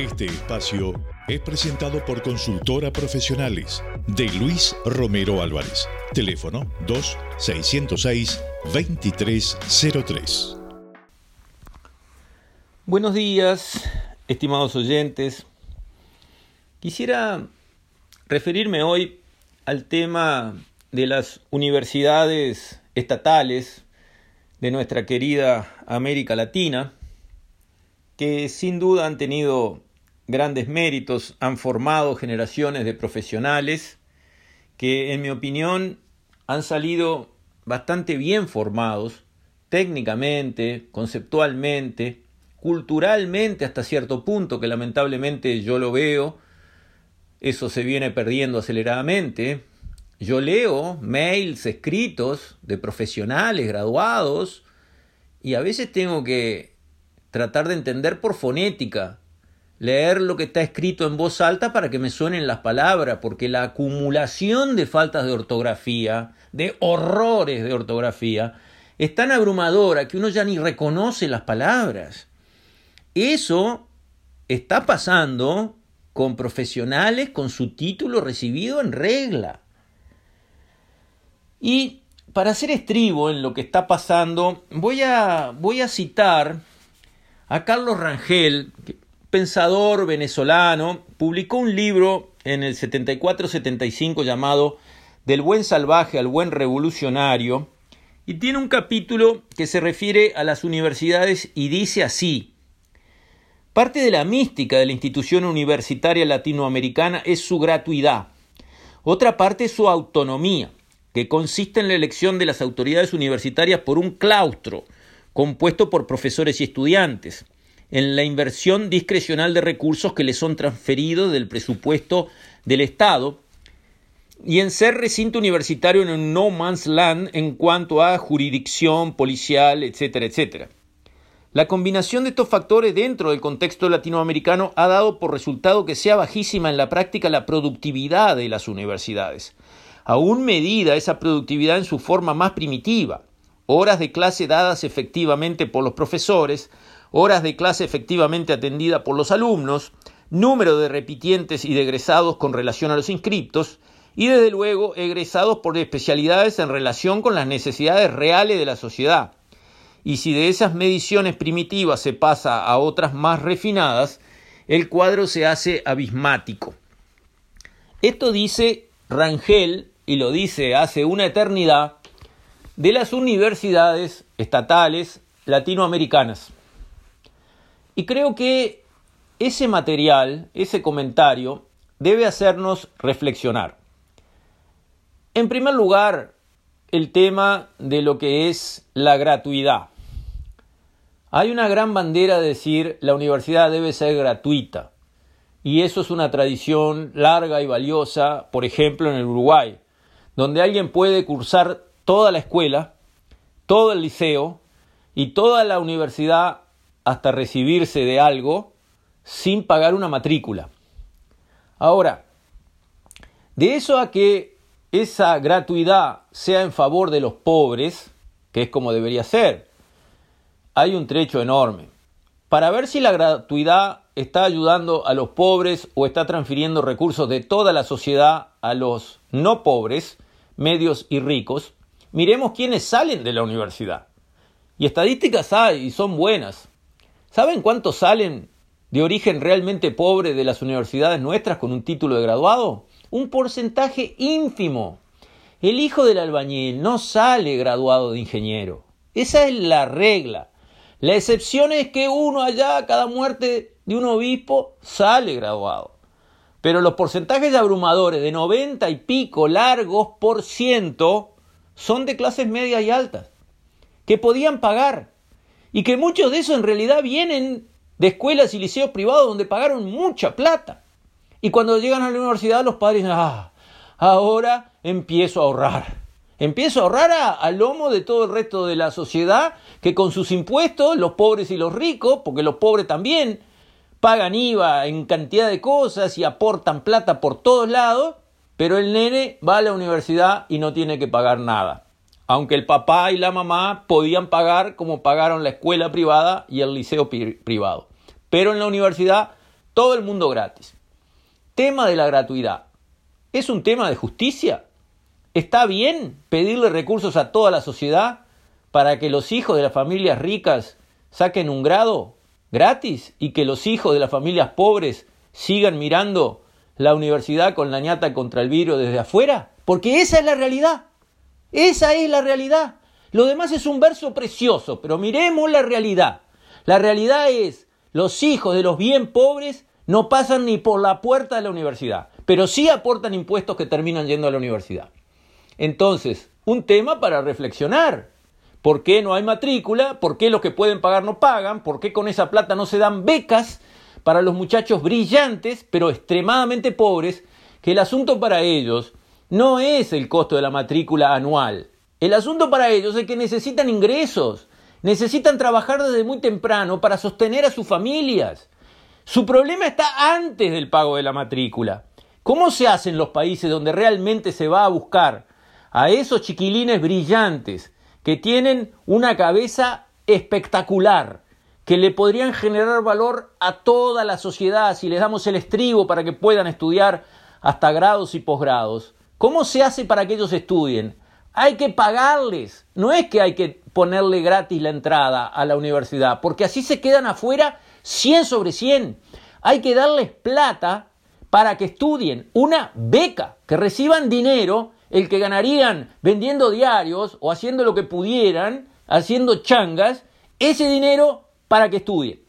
Este espacio es presentado por Consultora Profesionales de Luis Romero Álvarez. Teléfono 2-606-2303. Buenos días, estimados oyentes. Quisiera referirme hoy al tema de las universidades estatales de nuestra querida América Latina, que sin duda han tenido grandes méritos, han formado generaciones de profesionales que en mi opinión han salido bastante bien formados técnicamente, conceptualmente, culturalmente hasta cierto punto, que lamentablemente yo lo veo, eso se viene perdiendo aceleradamente. Yo leo mails escritos de profesionales graduados y a veces tengo que tratar de entender por fonética, leer lo que está escrito en voz alta para que me suenen las palabras, porque la acumulación de faltas de ortografía, de horrores de ortografía, es tan abrumadora que uno ya ni reconoce las palabras. Eso está pasando con profesionales con su título recibido en regla. Y para hacer estribo en lo que está pasando, voy a, voy a citar a Carlos Rangel, pensador venezolano, publicó un libro en el 74-75 llamado Del buen salvaje al buen revolucionario, y tiene un capítulo que se refiere a las universidades y dice así, Parte de la mística de la institución universitaria latinoamericana es su gratuidad. Otra parte es su autonomía, que consiste en la elección de las autoridades universitarias por un claustro, compuesto por profesores y estudiantes, en la inversión discrecional de recursos que les son transferidos del presupuesto del Estado, y en ser recinto universitario en un no man's land en cuanto a jurisdicción policial, etcétera, etcétera. La combinación de estos factores dentro del contexto latinoamericano ha dado por resultado que sea bajísima en la práctica la productividad de las universidades. Aún medida esa productividad en su forma más primitiva, horas de clase dadas efectivamente por los profesores, horas de clase efectivamente atendida por los alumnos, número de repitientes y de egresados con relación a los inscriptos, y desde luego egresados por especialidades en relación con las necesidades reales de la sociedad y si de esas mediciones primitivas se pasa a otras más refinadas, el cuadro se hace abismático. Esto dice Rangel, y lo dice hace una eternidad, de las universidades estatales latinoamericanas. Y creo que ese material, ese comentario, debe hacernos reflexionar. En primer lugar, el tema de lo que es la gratuidad. Hay una gran bandera de decir la universidad debe ser gratuita. Y eso es una tradición larga y valiosa, por ejemplo, en el Uruguay, donde alguien puede cursar toda la escuela, todo el liceo y toda la universidad hasta recibirse de algo sin pagar una matrícula. Ahora, de eso a que esa gratuidad sea en favor de los pobres, que es como debería ser, hay un trecho enorme. Para ver si la gratuidad está ayudando a los pobres o está transfiriendo recursos de toda la sociedad a los no pobres, medios y ricos, miremos quiénes salen de la universidad. Y estadísticas hay y son buenas. ¿Saben cuántos salen de origen realmente pobre de las universidades nuestras con un título de graduado? Un porcentaje ínfimo. El hijo del albañil no sale graduado de ingeniero. Esa es la regla. La excepción es que uno allá, cada muerte de un obispo, sale graduado. Pero los porcentajes abrumadores de 90 y pico largos por ciento son de clases medias y altas, que podían pagar, y que muchos de esos en realidad vienen de escuelas y liceos privados donde pagaron mucha plata. Y cuando llegan a la universidad los padres dicen, ah, ahora empiezo a ahorrar. Empiezo a ahorrar a, lomo de todo el resto de la sociedad que con sus impuestos, los pobres y los ricos, porque los pobres también pagan IVA en cantidad de cosas y aportan plata por todos lados, pero el nene va a la universidad y no tiene que pagar nada. Aunque el papá y la mamá podían pagar como pagaron la escuela privada y el liceo privado. Pero en la universidad todo el mundo gratis. Tema de la gratuidad. ¿Es un tema de justicia? ¿Está bien pedirle recursos a toda la sociedad para que los hijos de las familias ricas saquen un grado gratis y que los hijos de las familias pobres sigan mirando la universidad con la ñata contra el virus desde afuera? Porque esa es la realidad. Esa es la realidad. Lo demás es un verso precioso, pero miremos la realidad. La realidad es, los hijos de los bien pobres no pasan ni por la puerta de la universidad, pero sí aportan impuestos que terminan yendo a la universidad. Entonces, un tema para reflexionar. ¿Por qué no hay matrícula? ¿Por qué los que pueden pagar no pagan? ¿Por qué con esa plata no se dan becas para los muchachos brillantes, pero extremadamente pobres, que el asunto para ellos no es el costo de la matrícula anual, el asunto para ellos es que necesitan ingresos, necesitan trabajar desde muy temprano para sostener a sus familias. Su problema está antes del pago de la matrícula. ¿Cómo se hace en los países donde realmente se va a buscar a esos chiquilines brillantes que tienen una cabeza espectacular, que le podrían generar valor a toda la sociedad si les damos el estribo para que puedan estudiar hasta grados y posgrados? ¿Cómo se hace para que ellos estudien? Hay que pagarles. No es que hay que ponerle gratis la entrada a la universidad, porque así se quedan afuera 100 sobre 100. Hay que darles plata para que estudien, una beca, que reciban dinero, el que ganarían vendiendo diarios o haciendo lo que pudieran, haciendo changas, ese dinero para que estudien.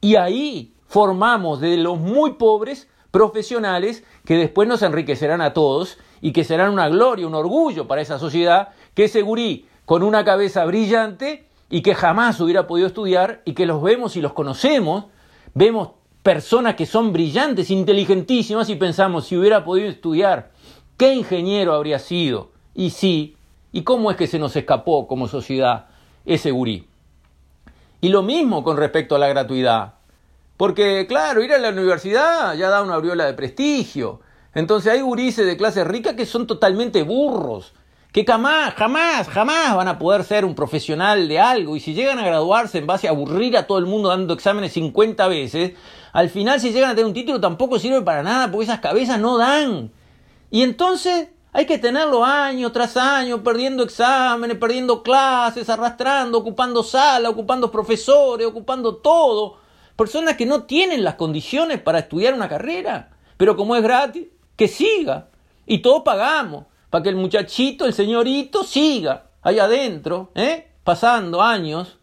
Y ahí formamos de los muy pobres profesionales que después nos enriquecerán a todos y que serán una gloria, un orgullo para esa sociedad, que es Segurí con una cabeza brillante y que jamás hubiera podido estudiar y que los vemos y los conocemos, vemos personas que son brillantes, inteligentísimas y pensamos si hubiera podido estudiar, ¿qué ingeniero habría sido? Y sí, ¿y cómo es que se nos escapó como sociedad ese gurí? Y lo mismo con respecto a la gratuidad. Porque, claro, ir a la universidad ya da una aureola de prestigio. Entonces hay gurises de clase rica que son totalmente burros, que jamás, jamás, jamás van a poder ser un profesional de algo. Y si llegan a graduarse en base a aburrir a todo el mundo dando exámenes 50 veces, al final si llegan a tener un título tampoco sirve para nada porque esas cabezas no dan. Y entonces hay que tenerlo año tras año, perdiendo exámenes, perdiendo clases, arrastrando, ocupando sala, ocupando profesores, ocupando todo personas que no tienen las condiciones para estudiar una carrera, pero como es gratis, que siga. Y todos pagamos para que el muchachito, el señorito, siga ahí adentro, ¿eh? pasando años.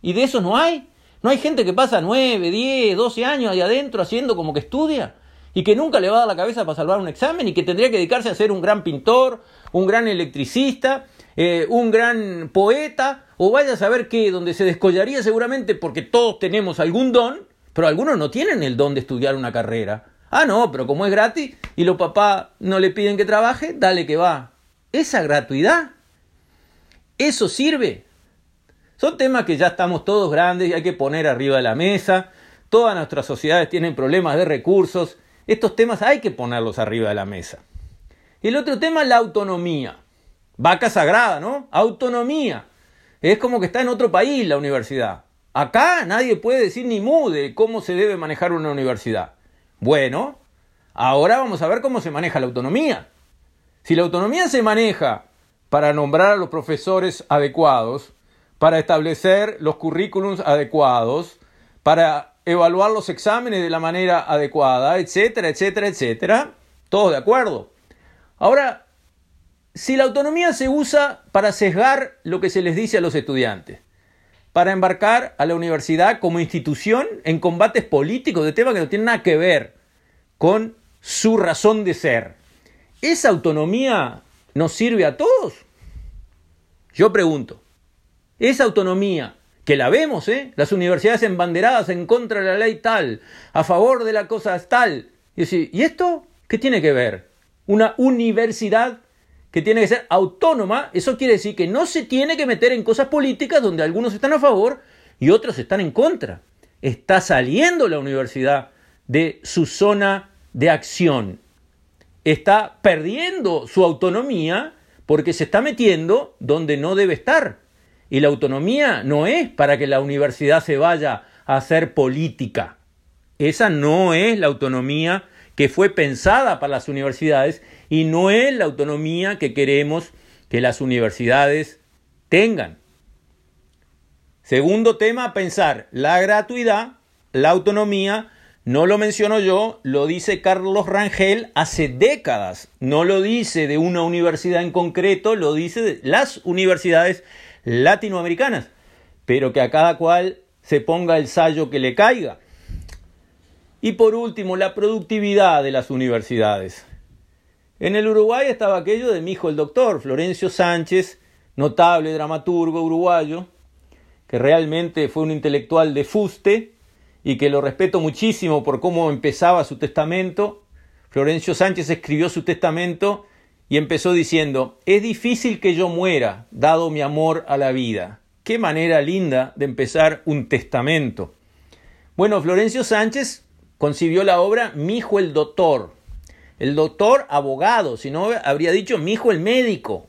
Y de eso no hay. No hay gente que pasa 9, 10, 12 años ahí adentro haciendo como que estudia y que nunca le va a dar la cabeza para salvar un examen y que tendría que dedicarse a ser un gran pintor, un gran electricista, eh, un gran poeta, o vaya a saber qué, donde se descollaría seguramente porque todos tenemos algún don, pero algunos no tienen el don de estudiar una carrera. Ah, no, pero como es gratis y los papás no le piden que trabaje, dale que va. Esa gratuidad, eso sirve. Son temas que ya estamos todos grandes y hay que poner arriba de la mesa. Todas nuestras sociedades tienen problemas de recursos. Estos temas hay que ponerlos arriba de la mesa. El otro tema es la autonomía. Vaca sagrada, ¿no? Autonomía. Es como que está en otro país la universidad. Acá nadie puede decir ni mu de cómo se debe manejar una universidad. Bueno, ahora vamos a ver cómo se maneja la autonomía. Si la autonomía se maneja para nombrar a los profesores adecuados, para establecer los currículums adecuados, para evaluar los exámenes de la manera adecuada, etcétera, etcétera, etcétera, todos de acuerdo. Ahora, si la autonomía se usa para sesgar lo que se les dice a los estudiantes, para embarcar a la universidad como institución en combates políticos de temas que no tienen nada que ver con su razón de ser, ¿esa autonomía nos sirve a todos? Yo pregunto, esa autonomía, que la vemos, ¿eh? las universidades embanderadas en contra de la ley tal, a favor de la cosa tal, y, ¿y esto qué tiene que ver? Una universidad que tiene que ser autónoma, eso quiere decir que no se tiene que meter en cosas políticas donde algunos están a favor y otros están en contra. Está saliendo la universidad de su zona de acción. Está perdiendo su autonomía porque se está metiendo donde no debe estar. Y la autonomía no es para que la universidad se vaya a hacer política. Esa no es la autonomía que fue pensada para las universidades y no es la autonomía que queremos que las universidades tengan. Segundo tema, pensar la gratuidad, la autonomía, no lo menciono yo, lo dice Carlos Rangel hace décadas, no lo dice de una universidad en concreto, lo dice de las universidades latinoamericanas, pero que a cada cual se ponga el sallo que le caiga. Y por último, la productividad de las universidades. En el Uruguay estaba aquello de mi hijo el doctor, Florencio Sánchez, notable dramaturgo uruguayo, que realmente fue un intelectual de fuste y que lo respeto muchísimo por cómo empezaba su testamento. Florencio Sánchez escribió su testamento y empezó diciendo, es difícil que yo muera, dado mi amor a la vida. Qué manera linda de empezar un testamento. Bueno, Florencio Sánchez concibió la obra Mi hijo el doctor, el doctor abogado, si no habría dicho mi hijo el médico.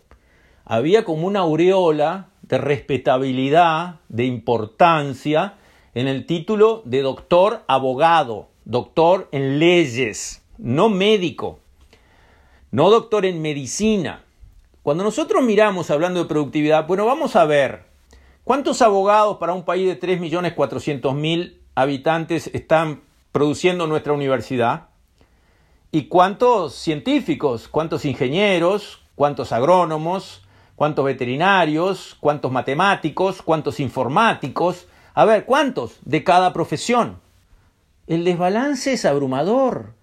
Había como una aureola de respetabilidad, de importancia, en el título de doctor abogado, doctor en leyes, no médico, no doctor en medicina. Cuando nosotros miramos hablando de productividad, bueno, vamos a ver cuántos abogados para un país de 3.400.000 habitantes están produciendo nuestra universidad. ¿Y cuántos científicos, cuántos ingenieros, cuántos agrónomos, cuántos veterinarios, cuántos matemáticos, cuántos informáticos? A ver, ¿cuántos de cada profesión? El desbalance es abrumador.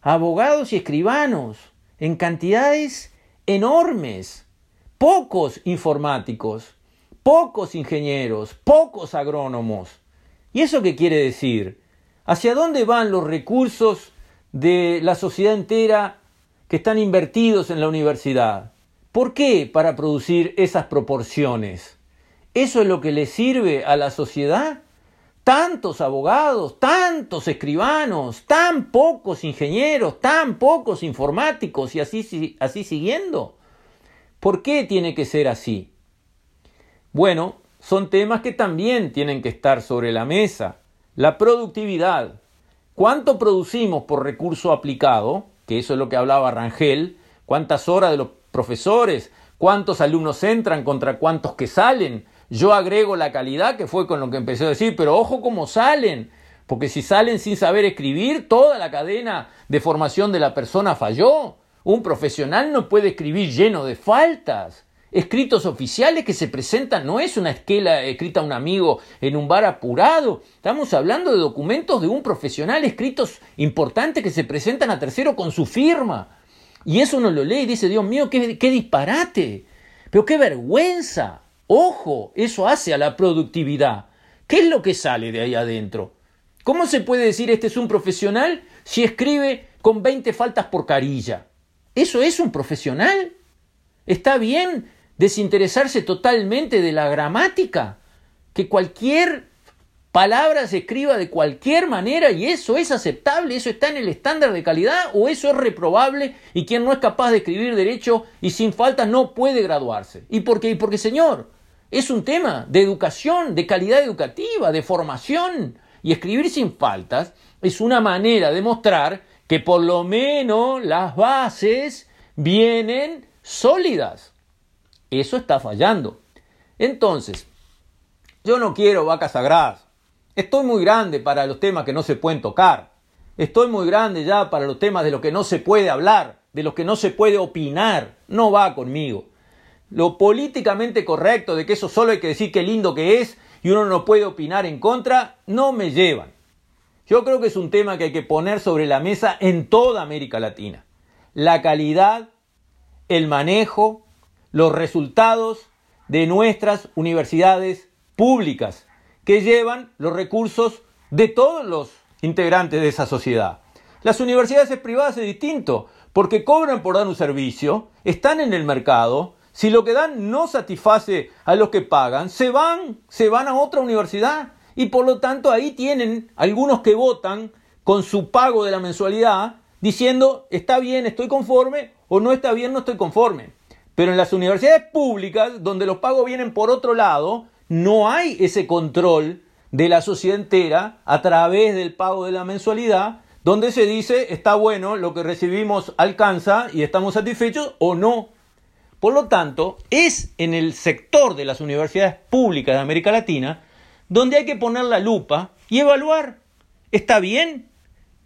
Abogados y escribanos, en cantidades enormes. Pocos informáticos, pocos ingenieros, pocos agrónomos. ¿Y eso qué quiere decir? ¿Hacia dónde van los recursos de la sociedad entera que están invertidos en la universidad. ¿Por qué para producir esas proporciones? ¿Eso es lo que le sirve a la sociedad? Tantos abogados, tantos escribanos, tan pocos ingenieros, tan pocos informáticos y así, así siguiendo. ¿Por qué tiene que ser así? Bueno, son temas que también tienen que estar sobre la mesa. La productividad, ¿Cuánto producimos por recurso aplicado? Que eso es lo que hablaba Rangel. ¿Cuántas horas de los profesores? ¿Cuántos alumnos entran contra cuántos que salen? Yo agrego la calidad, que fue con lo que empecé a decir, pero ojo cómo salen. Porque si salen sin saber escribir, toda la cadena de formación de la persona falló. Un profesional no puede escribir lleno de faltas escritos oficiales que se presentan, no es una esquela escrita a un amigo en un bar apurado, estamos hablando de documentos de un profesional, escritos importantes que se presentan a tercero con su firma. Y eso uno lo lee y dice, Dios mío, qué, qué disparate, pero qué vergüenza. Ojo, eso hace a la productividad. ¿Qué es lo que sale de ahí adentro? ¿Cómo se puede decir este es un profesional si escribe con 20 faltas por carilla? ¿Eso es un profesional? ¿Está bien desinteresarse totalmente de la gramática, que cualquier palabra se escriba de cualquier manera y eso es aceptable, eso está en el estándar de calidad o eso es reprobable y quien no es capaz de escribir derecho y sin falta no puede graduarse. ¿Y por qué? Porque señor, es un tema de educación, de calidad educativa, de formación y escribir sin faltas es una manera de mostrar que por lo menos las bases vienen sólidas. Eso está fallando. Entonces, yo no quiero vacas sagradas. Estoy muy grande para los temas que no se pueden tocar. Estoy muy grande ya para los temas de lo que no se puede hablar, de lo que no se puede opinar. No va conmigo. Lo políticamente correcto de que eso solo hay que decir qué lindo que es y uno no puede opinar en contra, no me llevan. Yo creo que es un tema que hay que poner sobre la mesa en toda América Latina. La calidad, el manejo, los resultados de nuestras universidades públicas, que llevan los recursos de todos los integrantes de esa sociedad. Las universidades privadas es distinto, porque cobran por dar un servicio, están en el mercado, si lo que dan no satisface a los que pagan, se van, se van a otra universidad y por lo tanto ahí tienen algunos que votan con su pago de la mensualidad diciendo está bien, estoy conforme o no está bien, no estoy conforme. Pero en las universidades públicas, donde los pagos vienen por otro lado, no hay ese control de la sociedad entera a través del pago de la mensualidad, donde se dice está bueno, lo que recibimos alcanza y estamos satisfechos o no. Por lo tanto, es en el sector de las universidades públicas de América Latina donde hay que poner la lupa y evaluar. ¿Está bien?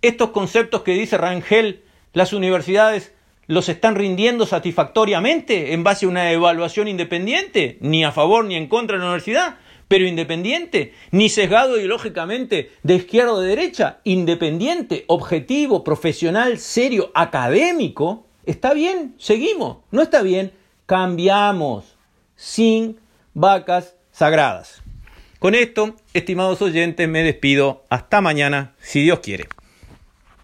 Estos conceptos que dice Rangel, las universidades los están rindiendo satisfactoriamente en base a una evaluación independiente, ni a favor ni en contra de la universidad, pero independiente, ni sesgado ideológicamente de izquierda o de derecha, independiente, objetivo, profesional, serio, académico, está bien, seguimos, no está bien, cambiamos, sin vacas sagradas. Con esto, estimados oyentes, me despido. Hasta mañana, si Dios quiere.